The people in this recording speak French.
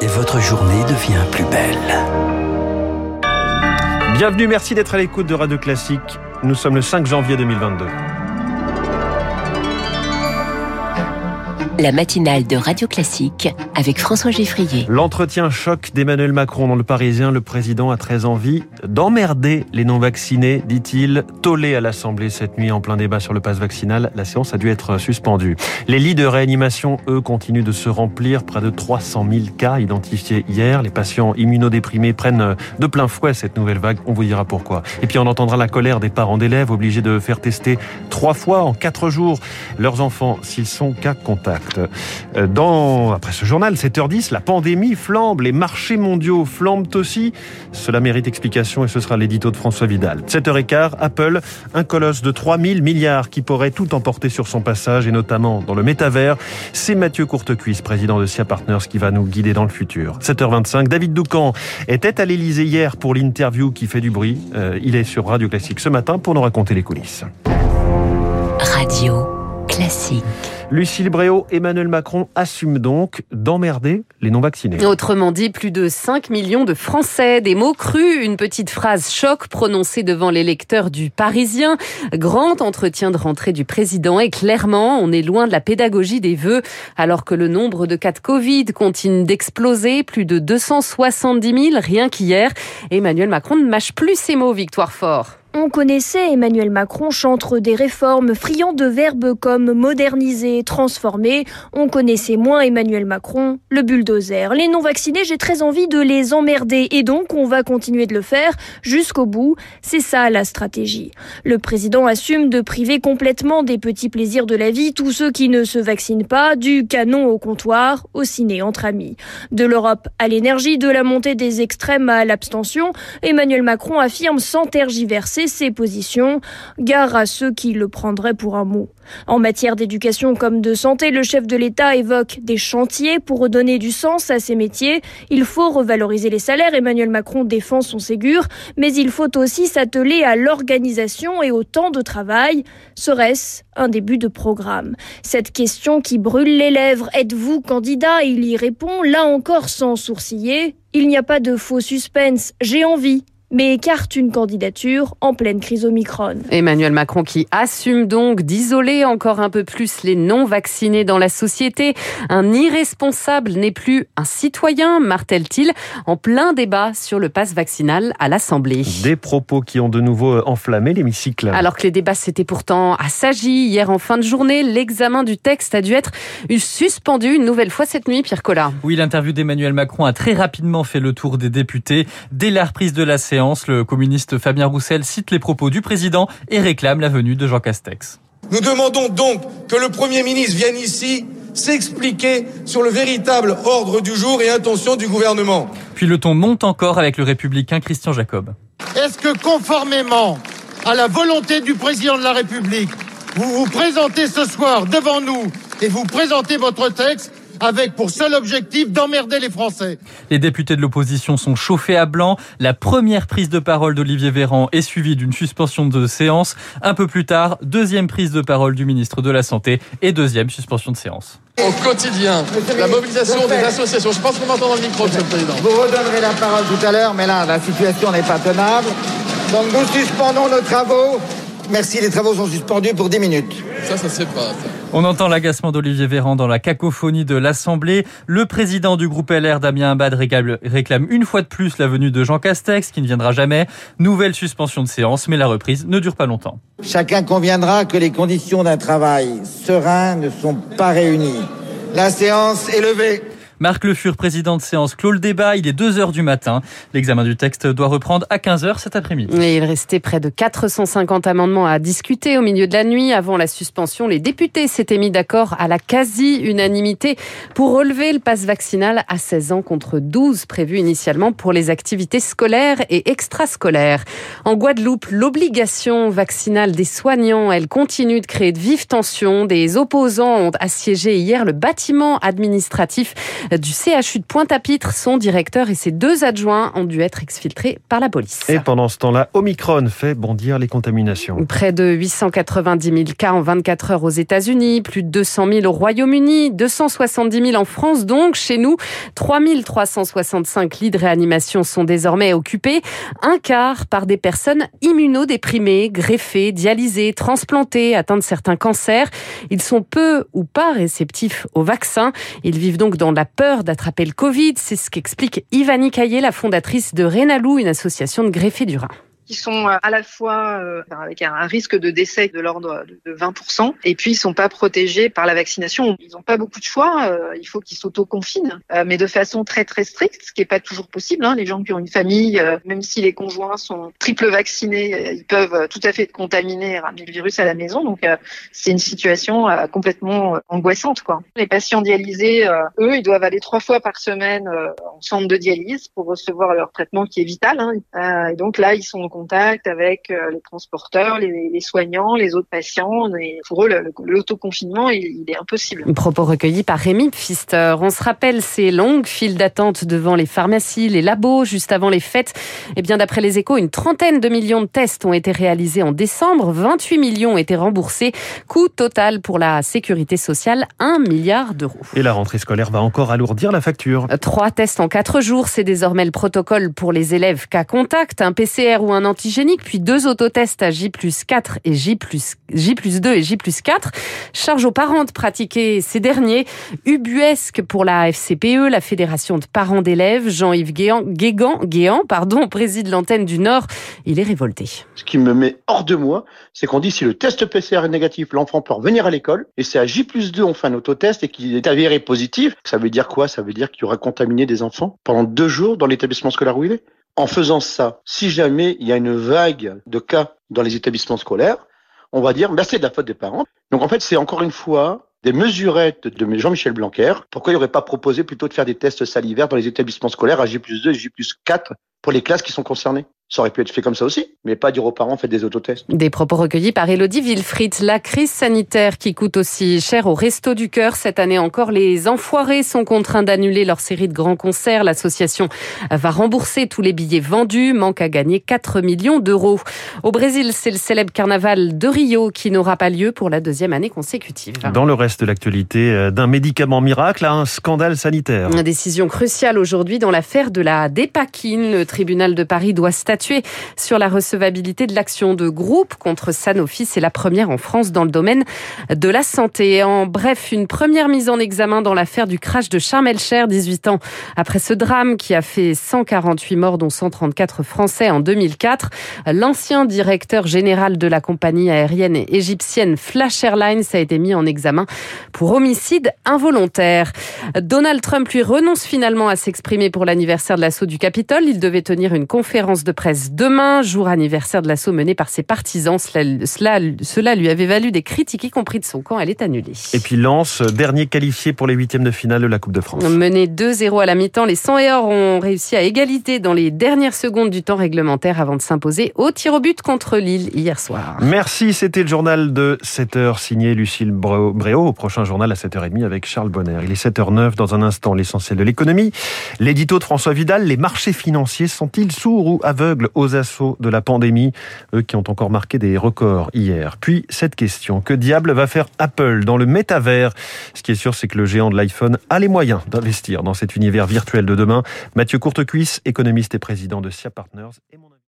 et votre journée devient plus belle. Bienvenue, merci d'être à l'écoute de Radio Classique. Nous sommes le 5 janvier 2022. La matinale de Radio Classique avec François Geffrier. L'entretien choc d'Emmanuel Macron dans le Parisien. Le président a très envie d'emmerder les non-vaccinés, dit-il. Tollé à l'Assemblée cette nuit en plein débat sur le passe vaccinal. La séance a dû être suspendue. Les lits de réanimation, eux, continuent de se remplir. Près de 300 000 cas identifiés hier. Les patients immunodéprimés prennent de plein fouet cette nouvelle vague. On vous dira pourquoi. Et puis on entendra la colère des parents d'élèves obligés de faire tester trois fois en quatre jours leurs enfants s'ils sont cas contact. Euh, dans, après ce journal, 7h10, la pandémie flambe, les marchés mondiaux flambent aussi. Cela mérite explication et ce sera l'édito de François Vidal. 7h15, Apple, un colosse de 3000 milliards qui pourrait tout emporter sur son passage et notamment dans le métavers. C'est Mathieu Courtecuisse, président de SIA Partners, qui va nous guider dans le futur. 7h25, David Doucan était à l'Elysée hier pour l'interview qui fait du bruit. Euh, il est sur Radio Classique ce matin pour nous raconter les coulisses. Radio Classique. Lucille Bréau, Emmanuel Macron assume donc d'emmerder les non-vaccinés. Autrement dit, plus de 5 millions de Français. Des mots crus, une petite phrase choc prononcée devant les lecteurs du Parisien. Grand entretien de rentrée du président et clairement, on est loin de la pédagogie des vœux alors que le nombre de cas de Covid continue d'exploser. Plus de 270 000 rien qu'hier. Emmanuel Macron ne mâche plus ses mots, Victoire Fort. On connaissait Emmanuel Macron, chantre des réformes, friand de verbes comme moderniser, transformer. On connaissait moins Emmanuel Macron, le bulldozer. Les non-vaccinés, j'ai très envie de les emmerder et donc on va continuer de le faire jusqu'au bout. C'est ça la stratégie. Le président assume de priver complètement des petits plaisirs de la vie tous ceux qui ne se vaccinent pas, du canon au comptoir, au ciné entre amis. De l'Europe à l'énergie, de la montée des extrêmes à l'abstention, Emmanuel Macron affirme sans tergiverser ses positions. Gare à ceux qui le prendraient pour un mot. En matière d'éducation comme de santé, le chef de l'État évoque des chantiers pour redonner du sens à ces métiers. Il faut revaloriser les salaires. Emmanuel Macron défend son Ségur, mais il faut aussi s'atteler à l'organisation et au temps de travail. Serait-ce un début de programme? Cette question qui brûle les lèvres, êtes-vous candidat? Il y répond, là encore sans sourciller. Il n'y a pas de faux suspense, j'ai envie mais écarte une candidature en pleine crise Omicron. Emmanuel Macron qui assume donc d'isoler encore un peu plus les non-vaccinés dans la société. Un irresponsable n'est plus un citoyen, martèle-t-il, en plein débat sur le passe vaccinal à l'Assemblée. Des propos qui ont de nouveau enflammé l'hémicycle. Alors que les débats s'étaient pourtant assagis hier en fin de journée, l'examen du texte a dû être suspendu une nouvelle fois cette nuit, Pierre Collat. Oui, l'interview d'Emmanuel Macron a très rapidement fait le tour des députés. Dès la reprise de la le communiste Fabien Roussel cite les propos du président et réclame la venue de Jean Castex. Nous demandons donc que le Premier ministre vienne ici s'expliquer sur le véritable ordre du jour et intention du gouvernement. Puis le ton monte encore avec le républicain Christian Jacob. Est-ce que conformément à la volonté du président de la République, vous vous présentez ce soir devant nous et vous présentez votre texte avec pour seul objectif d'emmerder les Français. Les députés de l'opposition sont chauffés à blanc. La première prise de parole d'Olivier Véran est suivie d'une suspension de séance. Un peu plus tard, deuxième prise de parole du ministre de la Santé et deuxième suspension de séance. Au quotidien, la mobilisation des associations. Je pense qu'on m'entend dans le micro, Monsieur le Président. Vous redonnerez la parole tout à l'heure, mais là, la situation n'est pas tenable. Donc nous suspendons nos travaux. Merci, les travaux sont suspendus pour 10 minutes. Ça, ça se fait pas. On entend l'agacement d'Olivier Véran dans la cacophonie de l'Assemblée. Le président du groupe LR, Damien Abad, réclame une fois de plus la venue de Jean Castex, qui ne viendra jamais. Nouvelle suspension de séance, mais la reprise ne dure pas longtemps. Chacun conviendra que les conditions d'un travail serein ne sont pas réunies. La séance est levée. Marc Le Fur, président de séance, clôt le débat. Il est 2 heures du matin. L'examen du texte doit reprendre à 15 heures cet après-midi. il restait près de 450 amendements à discuter au milieu de la nuit. Avant la suspension, les députés s'étaient mis d'accord à la quasi-unanimité pour relever le passe vaccinal à 16 ans contre 12 prévus initialement pour les activités scolaires et extrascolaires. En Guadeloupe, l'obligation vaccinale des soignants, elle continue de créer de vives tensions. Des opposants ont assiégé hier le bâtiment administratif du CHU de Pointe-à-Pitre. Son directeur et ses deux adjoints ont dû être exfiltrés par la police. Et pendant ce temps-là, Omicron fait bondir les contaminations. Près de 890 000 cas en 24 heures aux États-Unis, plus de 200 000 au Royaume-Uni, 270 000 en France donc. Chez nous, 3 365 lits de réanimation sont désormais occupés, un quart par des personnes immunodéprimées, greffées, dialysées, transplantées, atteintes de certains cancers. Ils sont peu ou pas réceptifs au vaccin. Ils vivent donc dans la peur d'attraper le Covid. C'est ce qu'explique Ivani Caillé, la fondatrice de Rénalou, une association de greffés du rein qui sont euh, à la fois euh, avec un risque de décès de l'ordre de 20%, et puis ils sont pas protégés par la vaccination. Ils n'ont pas beaucoup de choix, euh, il faut qu'ils s'auto-confinent, mais de façon très très stricte, ce qui n'est pas toujours possible. Hein. Les gens qui ont une famille, même si les conjoints sont triple vaccinés, ils peuvent tout à fait être contaminés et ramener le virus à la maison. Donc c'est une situation complètement angoissante. Quoi. Les patients dialysés, eux, ils doivent aller trois fois par semaine en centre de dialyse pour recevoir leur traitement qui est vital. Hein. et donc là, ils sont contact avec euh, les transporteurs, les, soignants, les autres patients. Et pour eux, l'autoconfinement, il, est impossible. Propos recueillis par Rémi Pfister. On se rappelle ces longues files d'attente devant les pharmacies, les labos, juste avant les fêtes. Et eh bien, d'après les échos, une trentaine de millions de tests ont été réalisés en décembre. 28 millions ont été remboursés. Coût total pour la sécurité sociale, 1 milliard d'euros. Et la rentrée scolaire va encore alourdir la facture. Trois tests en quatre jours, c'est désormais le protocole pour les élèves cas contact. Un PCR ou un antigénique, puis deux autotests à J plus 4 et J plus, J plus 2 et J plus 4. Charge aux parents de pratiquer ces derniers. Ubuesque pour la FCPE, la Fédération de parents d'élèves. Jean-Yves Guéant, Guéant, pardon, préside l'antenne du Nord. Il est révolté. Ce qui me met hors de moi, c'est qu'on dit si le test PCR est négatif, l'enfant peut revenir à l'école. Et c'est à J plus 2, on fait un autotest et qu'il est avéré positif. Ça veut dire quoi? Ça veut dire qu'il y aura contaminé des enfants pendant deux jours dans l'établissement scolaire où il est? En faisant ça, si jamais il y a une vague de cas dans les établissements scolaires, on va dire, ben, c'est de la faute des parents. Donc en fait, c'est encore une fois des mesurettes de Jean-Michel Blanquer. Pourquoi il n'aurait pas proposé plutôt de faire des tests salivaires dans les établissements scolaires à J plus 2 et J plus 4 pour les classes qui sont concernées? Ça aurait pu être fait comme ça aussi, mais pas dire aux parents faites des autotests. Des propos recueillis par Elodie Wilfried. La crise sanitaire qui coûte aussi cher au Resto du Cœur. Cette année encore, les enfoirés sont contraints d'annuler leur série de grands concerts. L'association va rembourser tous les billets vendus. Manque à gagner 4 millions d'euros. Au Brésil, c'est le célèbre carnaval de Rio qui n'aura pas lieu pour la deuxième année consécutive. Dans le reste de l'actualité, euh, d'un médicament miracle à un scandale sanitaire. Une décision cruciale aujourd'hui dans l'affaire de la dépakine. Le tribunal de Paris doit statuer sur la recevabilité de l'action de groupe contre Sanofi. C'est la première en France dans le domaine de la santé. En bref, une première mise en examen dans l'affaire du crash de Charles el 18 ans après ce drame qui a fait 148 morts, dont 134 Français en 2004. L'ancien directeur général de la compagnie aérienne égyptienne Flash Airlines a été mis en examen pour homicide involontaire. Donald Trump lui renonce finalement à s'exprimer pour l'anniversaire de l'assaut du Capitole. Il devait tenir une conférence de presse demain, jour anniversaire de l'assaut mené par ses partisans. Cela, cela, lui avait valu des critiques, y compris de son camp. Elle est annulée. Et puis Lens, dernier qualifié pour les huitièmes de finale de la Coupe de France. Mené 2-0 à la mi-temps, les 100 et or ont réussi à égalité dans les dernières secondes du temps réglementaire avant de s'imposer au tir au but contre Lille hier soir. Merci, c'était le journal de 7h signé Lucille Bréau. Au prochain journal à 7h30 avec Charles Bonner. Il est 7h09 dans un instant, l'essentiel de l'économie. L'édito de François Vidal, les marchés financiers sont-ils sourds ou aveugles? Aux assauts de la pandémie, eux qui ont encore marqué des records hier. Puis cette question, que diable va faire Apple dans le métavers? Ce qui est sûr, c'est que le géant de l'iPhone a les moyens d'investir dans cet univers virtuel de demain. Mathieu Courtecuisse, économiste et président de SIA Partners.